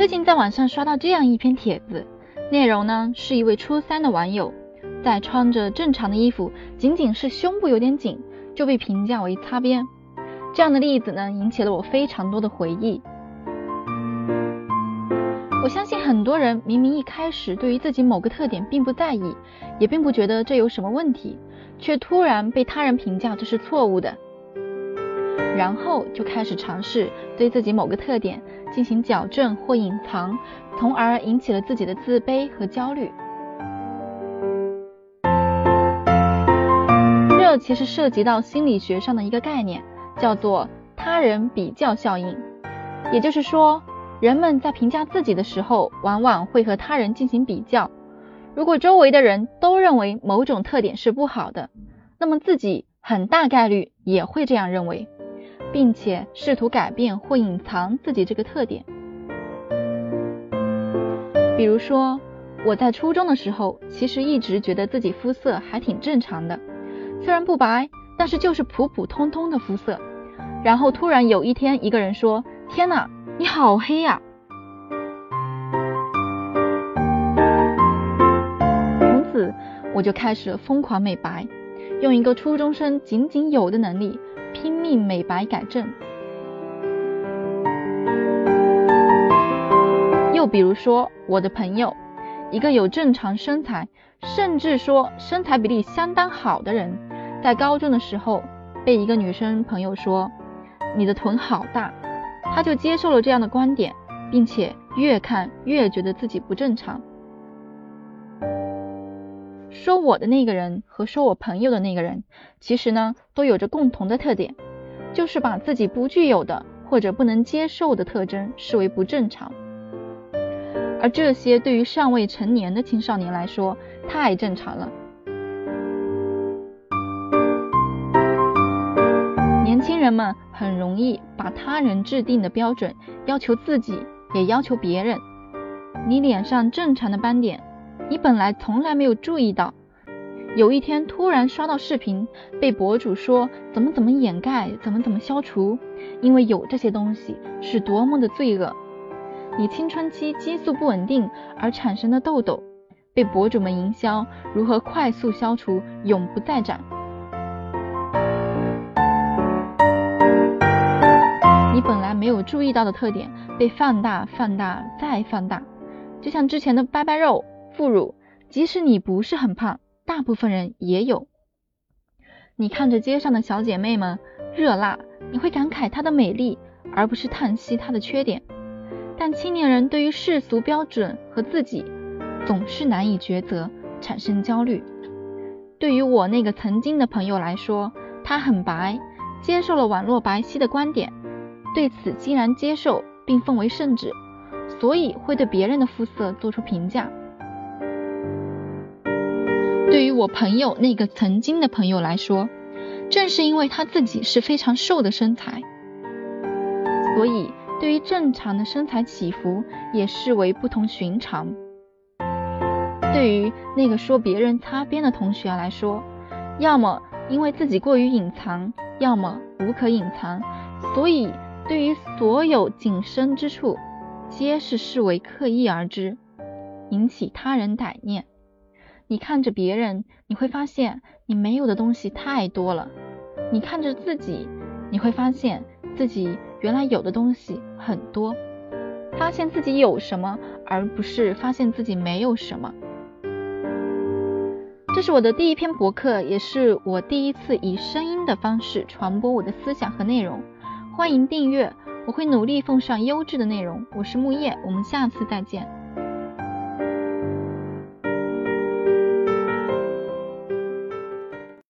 最近在网上刷到这样一篇帖子，内容呢是一位初三的网友在穿着正常的衣服，仅仅是胸部有点紧就被评价为擦边。这样的例子呢引起了我非常多的回忆。我相信很多人明明一开始对于自己某个特点并不在意，也并不觉得这有什么问题，却突然被他人评价这是错误的，然后就开始尝试对自己某个特点。进行矫正或隐藏，从而引起了自己的自卑和焦虑。这其实涉及到心理学上的一个概念，叫做他人比较效应。也就是说，人们在评价自己的时候，往往会和他人进行比较。如果周围的人都认为某种特点是不好的，那么自己很大概率也会这样认为。并且试图改变或隐藏自己这个特点。比如说，我在初中的时候，其实一直觉得自己肤色还挺正常的，虽然不白，但是就是普普通通的肤色。然后突然有一天，一个人说：“天哪，你好黑呀！”从此我就开始疯狂美白，用一个初中生仅仅有的能力。拼命美白改正。又比如说，我的朋友，一个有正常身材，甚至说身材比例相当好的人，在高中的时候被一个女生朋友说你的臀好大，他就接受了这样的观点，并且越看越觉得自己不正常。说我的那个人和说我朋友的那个人，其实呢都有着共同的特点，就是把自己不具有的或者不能接受的特征视为不正常。而这些对于尚未成年的青少年来说太正常了。年轻人们很容易把他人制定的标准要求自己，也要求别人。你脸上正常的斑点。你本来从来没有注意到，有一天突然刷到视频，被博主说怎么怎么掩盖，怎么怎么消除，因为有这些东西是多么的罪恶。你青春期激素不稳定而产生的痘痘，被博主们营销如何快速消除，永不再长。你本来没有注意到的特点被放大、放大再放大，就像之前的拜拜肉。副乳，即使你不是很胖，大部分人也有。你看着街上的小姐妹们热辣，你会感慨她的美丽，而不是叹息她的缺点。但青年人对于世俗标准和自己总是难以抉择，产生焦虑。对于我那个曾经的朋友来说，他很白，接受了网络白皙的观点，对此欣然接受并奉为圣旨，所以会对别人的肤色做出评价。对于我朋友那个曾经的朋友来说，正是因为他自己是非常瘦的身材，所以对于正常的身材起伏也视为不同寻常。对于那个说别人擦边的同学来说，要么因为自己过于隐藏，要么无可隐藏，所以对于所有紧身之处，皆是视为刻意而之，引起他人歹念。你看着别人，你会发现你没有的东西太多了；你看着自己，你会发现自己原来有的东西很多。发现自己有什么，而不是发现自己没有什么。这是我的第一篇博客，也是我第一次以声音的方式传播我的思想和内容。欢迎订阅，我会努力奉上优质的内容。我是木叶，我们下次再见。